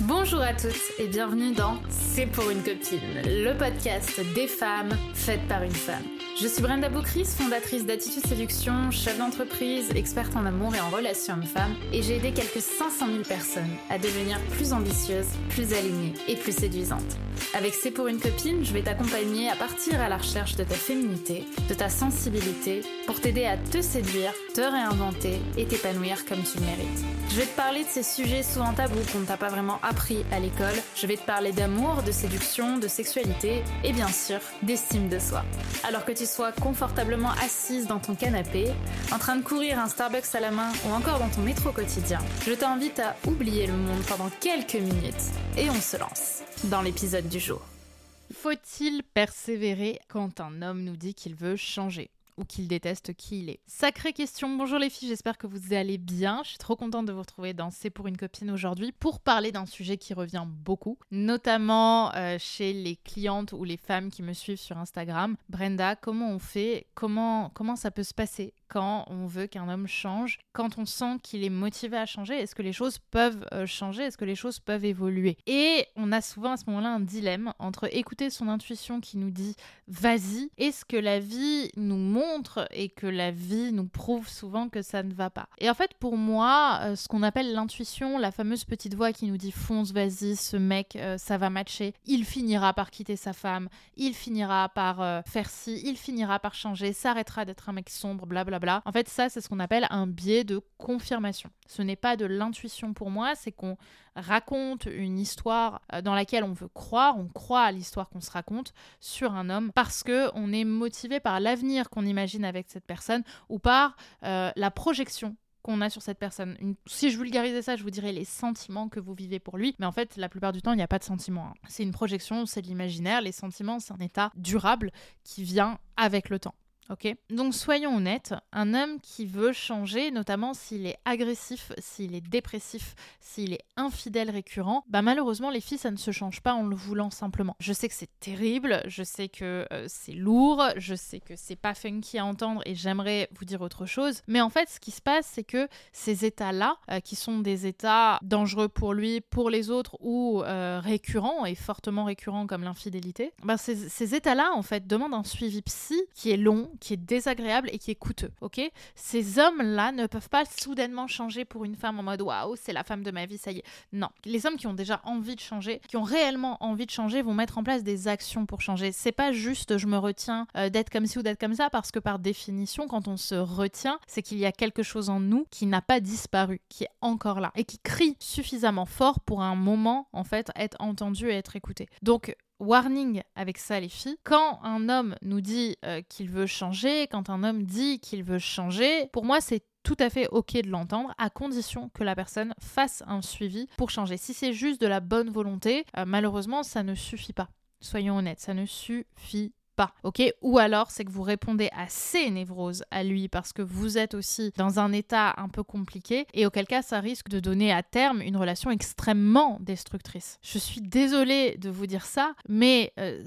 Bonjour à toutes et bienvenue dans C'est pour une copine, le podcast des femmes faites par une femme. Je suis Brenda Boucris, fondatrice d'Attitude Séduction, chef d'entreprise, experte en amour et en relations hommes-femmes, et j'ai aidé quelques 500 000 personnes à devenir plus ambitieuses, plus alignées et plus séduisantes. Avec C'est pour une copine, je vais t'accompagner à partir à la recherche de ta féminité, de ta sensibilité, pour t'aider à te séduire, te réinventer et t'épanouir comme tu le mérites. Je vais te parler de ces sujets souvent tabous qu'on ne t'a pas vraiment appris à l'école. Je vais te parler d'amour, de séduction, de sexualité et bien sûr d'estime de soi. Alors que tu sois confortablement assise dans ton canapé, en train de courir un Starbucks à la main ou encore dans ton métro quotidien, je t'invite à oublier le monde pendant quelques minutes et on se lance dans l'épisode du jour. Faut-il persévérer quand un homme nous dit qu'il veut changer? Ou qu'il déteste qui il est Sacrée question. Bonjour les filles, j'espère que vous allez bien. Je suis trop contente de vous retrouver dans C'est pour une copine aujourd'hui pour parler d'un sujet qui revient beaucoup, notamment euh, chez les clientes ou les femmes qui me suivent sur Instagram. Brenda, comment on fait? Comment comment ça peut se passer? Quand on veut qu'un homme change, quand on sent qu'il est motivé à changer, est-ce que les choses peuvent euh, changer, est-ce que les choses peuvent évoluer? Et on a souvent à ce moment-là un dilemme entre écouter son intuition qui nous dit vas-y, et ce que la vie nous montre et que la vie nous prouve souvent que ça ne va pas. Et en fait, pour moi, euh, ce qu'on appelle l'intuition, la fameuse petite voix qui nous dit fonce, vas-y, ce mec, euh, ça va matcher, il finira par quitter sa femme, il finira par faire ci, il finira par changer, s'arrêtera d'être un mec sombre, blablabla. En fait, ça, c'est ce qu'on appelle un biais de confirmation. Ce n'est pas de l'intuition pour moi, c'est qu'on raconte une histoire euh, dans laquelle on veut croire, on croit à l'histoire qu'on se raconte sur un homme parce que on est motivé par l'avenir qu'on imagine avec cette personne ou par euh, la projection qu'on a sur cette personne. Si je vulgarisais ça, je vous dirais les sentiments que vous vivez pour lui. Mais en fait, la plupart du temps, il n'y a pas de sentiments. Hein. C'est une projection, c'est de l'imaginaire. Les sentiments, c'est un état durable qui vient avec le temps. Donc soyons honnêtes, un homme qui veut changer, notamment s'il est agressif, s'il est dépressif, s'il est infidèle récurrent, bah malheureusement les filles ça ne se change pas en le voulant simplement. Je sais que c'est terrible, je sais que euh, c'est lourd, je sais que c'est pas funky à entendre et j'aimerais vous dire autre chose, mais en fait ce qui se passe c'est que ces états-là, euh, qui sont des états dangereux pour lui, pour les autres ou euh, récurrents et fortement récurrents comme l'infidélité, bah ces, ces états-là en fait demandent un suivi psy qui est long qui est désagréable et qui est coûteux. Ok? Ces hommes-là ne peuvent pas soudainement changer pour une femme en mode waouh, c'est la femme de ma vie, ça y est. Non. Les hommes qui ont déjà envie de changer, qui ont réellement envie de changer, vont mettre en place des actions pour changer. C'est pas juste je me retiens euh, d'être comme ci ou d'être comme ça, parce que par définition, quand on se retient, c'est qu'il y a quelque chose en nous qui n'a pas disparu, qui est encore là et qui crie suffisamment fort pour un moment en fait être entendu et être écouté. Donc warning avec ça les filles. Quand un homme nous dit euh, qu'il veut changer, quand un homme dit qu'il veut changer, pour moi c'est tout à fait ok de l'entendre à condition que la personne fasse un suivi pour changer. Si c'est juste de la bonne volonté, euh, malheureusement ça ne suffit pas. Soyons honnêtes, ça ne suffit pas, ok? Ou alors c'est que vous répondez à ses névroses à lui parce que vous êtes aussi dans un état un peu compliqué et auquel cas ça risque de donner à terme une relation extrêmement destructrice. Je suis désolée de vous dire ça, mais euh,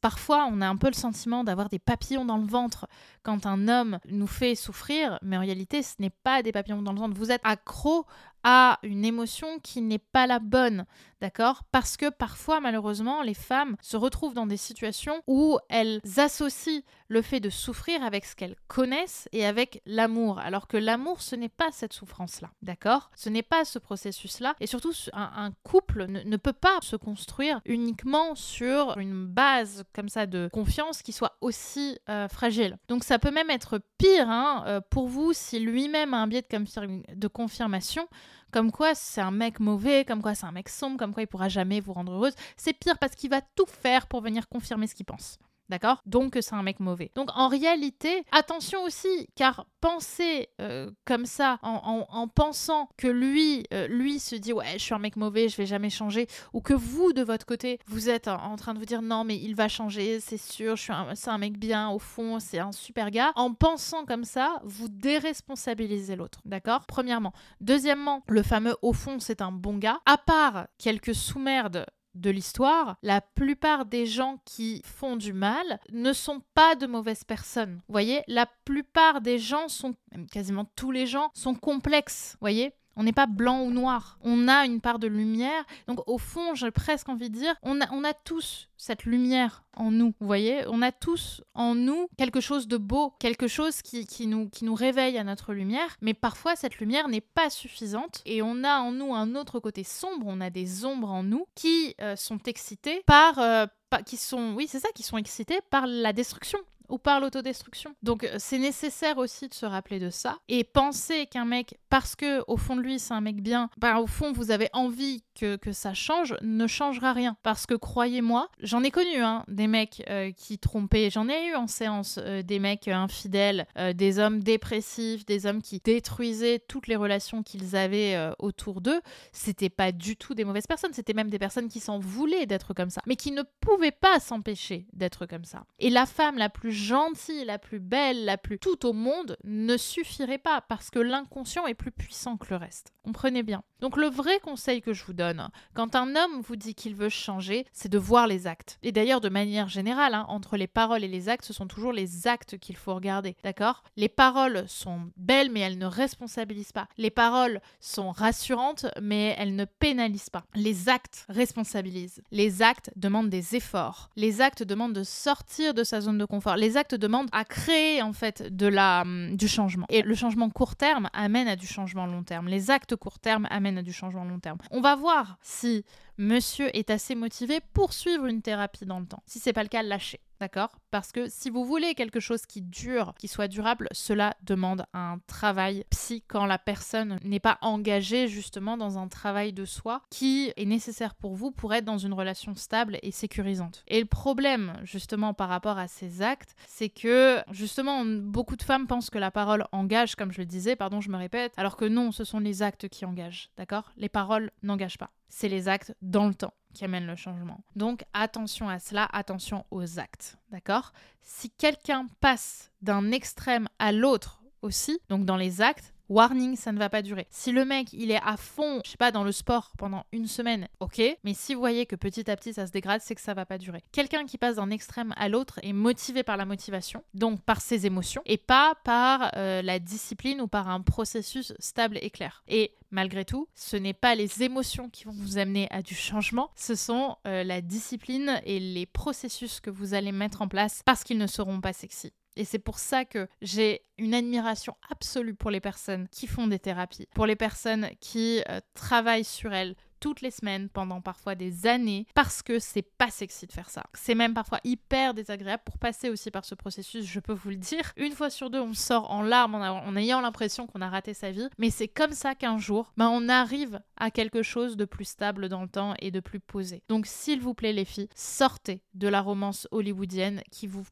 parfois on a un peu le sentiment d'avoir des papillons dans le ventre quand un homme nous fait souffrir, mais en réalité ce n'est pas des papillons dans le ventre. Vous êtes accro à une émotion qui n'est pas la bonne, d'accord? Parce que parfois, malheureusement, les femmes se retrouvent dans des situations où elles associent le fait de souffrir avec ce qu'elles connaissent et avec l'amour, alors que l'amour, ce n'est pas cette souffrance-là, d'accord? Ce n'est pas ce processus-là, et surtout, un, couple ne, peut pas se construire uniquement sur une base comme ça de confiance qui soit aussi euh, fragile. Donc ça peut même être pire hein, euh, pour vous si lui-même a un biais de, de confirmation comme quoi c'est un mec mauvais, comme quoi c'est un mec sombre, comme quoi il pourra jamais vous rendre heureuse. C'est pire parce qu'il va tout faire pour venir confirmer ce qu'il pense. D'accord? Donc c'est un mec mauvais. Donc en réalité, attention aussi, car penser euh, comme ça, en, pensant que lui, euh, lui se dit ouais, je suis un mec mauvais, je vais jamais changer, ou que vous de votre côté, vous êtes en, train de vous dire non mais il va changer, c'est sûr, c'est un mec bien au fond, c'est un super gars. En pensant comme ça, vous déresponsabilisez l'autre. D'accord? Premièrement. Deuxièmement, le fameux au fond, c'est un bon gars. À part quelques sous-merdes de l'histoire, la plupart des gens qui font du mal ne sont pas de mauvaises personnes. Vous voyez, la plupart des gens sont, même quasiment tous les gens, sont complexes. Vous voyez? On n'est pas blanc ou noir. On a une part de lumière. Donc au fond, j'ai presque envie de dire, on a, on a tous cette lumière en nous. Vous voyez, on a tous en nous quelque chose de beau, quelque chose qui, qui, nous, qui nous réveille à notre lumière. Mais parfois, cette lumière n'est pas suffisante et on a en nous un autre côté sombre. On a des ombres en nous qui euh, sont excitées par, euh, qui sont, oui, c'est ça, qui sont excités par la destruction, ou par l'autodestruction. Donc euh, c'est nécessaire aussi de se rappeler de ça et penser qu'un mec, parce que au fond de lui c'est un mec bien, bah au fond vous avez envie que, que ça change, ne changera rien. Parce que croyez-moi, j'en ai connu hein, des mecs euh, qui trompaient, j'en ai eu en séance euh, des mecs infidèles, des hommes dépressifs, des hommes qui détruisaient toutes les relations qu'ils avaient autour d'eux. C'était pas du tout des mauvaises personnes, c'était même des personnes qui s'en voulaient d'être comme ça, mais qui ne pouvaient pas s'empêcher d'être comme ça. Et la femme la plus gentille, la plus belle, la plus tout au monde ne suffirait pas parce que l'inconscient est plus puissant que le reste. Comprenez bien. Donc le vrai conseil que je vous donne, quand un homme vous dit qu'il veut changer, c'est de voir les actes. Et d'ailleurs, de manière générale, hein, entre les paroles et les actes, ce sont toujours les actes qu'il faut regarder. D'accord? Les paroles sont belles, mais elles ne responsabilisent pas. Les paroles sont rassurantes, mais elles ne pénalisent pas. Les actes responsabilisent. Les actes demandent des efforts. Les actes demandent de sortir de sa zone de confort les actes demandent à créer en fait de la, hum, du changement. Et le changement court terme amène à du changement long terme. Les actes court terme amènent à du changement long terme. On va voir si monsieur est assez motivé pour suivre une thérapie dans le temps. Si c'est pas le cas, lâchez. D'accord? Parce que si vous voulez quelque chose qui dure, qui soit durable, cela demande un travail psy quand la personne n'est pas engagée justement dans un travail de soi qui est nécessaire pour vous pour être dans une relation stable et sécurisante. Et le problème justement par rapport à ces actes, c'est que justement beaucoup de femmes pensent que la parole engage, comme je le disais, pardon, je me répète, alors que non, ce sont les actes qui engagent. D'accord? Les paroles n'engagent pas. C'est les actes dans le temps qui amène le changement. Donc attention à cela, attention aux actes, d'accord? Si quelqu'un passe d'un extrême à l'autre aussi, donc dans les actes, warning, ça ne va pas durer. Si le mec, il est à fond, je sais pas, dans le sport pendant une semaine, ok, mais si vous voyez que petit à petit ça se dégrade, c'est que ça va pas durer. Quelqu'un qui passe d'un extrême à l'autre est motivé par la motivation, donc par ses émotions, et pas par euh, la discipline ou par un processus stable et clair. Et malgré tout, ce n'est pas les émotions qui vont vous amener à du changement, ce sont euh, la discipline et les processus que vous allez mettre en place parce qu'ils ne seront pas sexy. Et c'est pour ça que j'ai une admiration absolue pour les personnes qui font des thérapies, pour les personnes qui euh, travaillent sur elles toutes les semaines pendant parfois des années parce que c'est pas sexy de faire ça. C'est même parfois hyper désagréable pour passer aussi par ce processus, je peux vous le dire. Une fois sur deux, on sort en larmes en, ayant l'impression qu'on a raté sa vie, mais c'est comme ça qu'un jour, ben, on arrive à quelque chose de plus stable dans le temps et de plus posé. Donc s'il vous plaît les filles, sortez de la romance hollywoodienne qui vous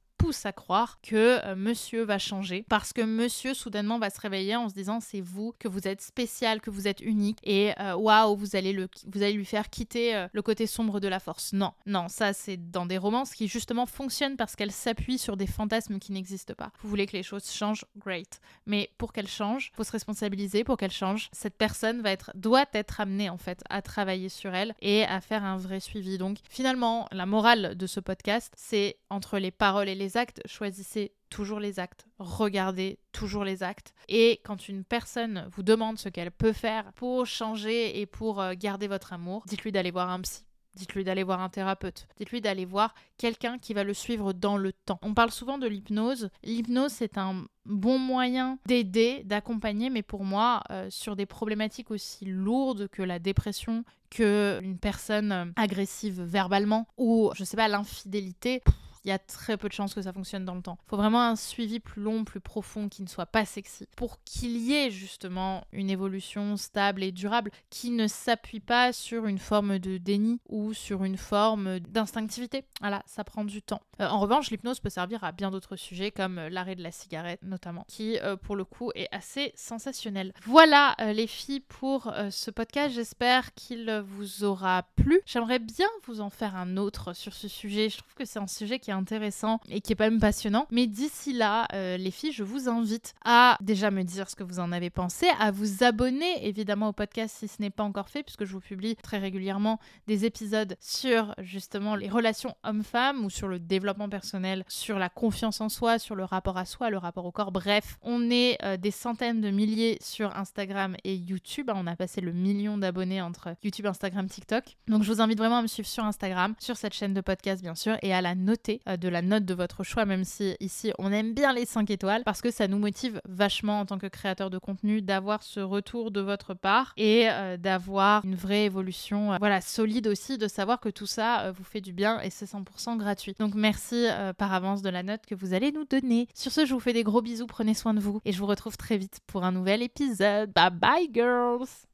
à croire que euh, monsieur va changer parce que monsieur soudainement va se réveiller en se disant c'est vous, que vous êtes spécial, que vous êtes unique et euh, waouh, vous, allez le, vous allez lui faire quitter euh, le côté sombre de la force. Non, non, ça c'est dans des romances qui justement fonctionnent parce qu'elles s'appuient sur des fantasmes qui n'existent pas. Vous voulez que les choses changent, great. Mais pour qu'elles changent, faut se responsabiliser pour qu'elles changent. Cette personne va être, doit être amenée en fait à travailler sur elle et à faire un vrai suivi. Donc finalement, la morale de ce podcast, c'est entre les paroles et les actes, choisissez toujours les actes, regardez toujours les actes. Et quand une personne vous demande ce qu'elle peut faire pour changer et pour euh, garder votre amour, dites-lui d'aller voir un psy. Dites-lui d'aller voir un thérapeute. Dites-lui d'aller voir quelqu'un qui va le suivre dans le temps. On parle souvent de l'hypnose. L'hypnose, c'est un bon moyen d'aider, d'accompagner, mais pour moi, euh, sur des problématiques aussi lourdes que la dépression, que une personne euh, agressive verbalement, ou, je sais pas, l'infidélité, il y a très peu de chances que ça fonctionne dans le temps. Il faut vraiment un suivi plus long, plus profond, qui ne soit pas sexy, pour qu'il y ait justement une évolution stable et durable qui ne s'appuie pas sur une forme de déni ou sur une forme d'instinctivité. Voilà, ça prend du temps. Euh, en revanche, l'hypnose peut servir à bien d'autres sujets, comme euh, l'arrêt de la cigarette notamment, qui euh, pour le coup est assez sensationnel. Voilà les filles pour ce podcast, j'espère qu'il vous aura plu. J'aimerais bien vous en faire un autre sur ce sujet. Je trouve que c'est un sujet qui intéressant et qui est pas même passionnant. Mais d'ici là, euh, les filles, je vous invite à déjà me dire ce que vous en avez pensé, à vous abonner évidemment au podcast si ce n'est pas encore fait, puisque je vous publie très régulièrement des épisodes sur justement les relations hommes-femmes ou sur le développement personnel, sur la confiance en soi, sur le rapport à soi, le rapport au corps. Bref, on est euh, des centaines de milliers sur Instagram et YouTube. On a passé le million d'abonnés entre YouTube, Instagram, TikTok. Donc je vous invite vraiment à me suivre sur Instagram, sur cette chaîne de podcast bien sûr, et à la noter euh, de la note de votre choix, même si ici on aime bien les 5 étoiles, parce que ça nous motive vachement en tant que créateur de contenu d'avoir ce retour de votre part et euh, d'avoir une vraie évolution voilà, solide aussi, de savoir que tout ça vous fait du bien et c'est 100% gratuit. Donc merci par avance de la note que vous allez nous donner. Sur ce, je vous fais des gros bisous, prenez soin de vous et je vous retrouve très vite pour un nouvel épisode. Bye bye girls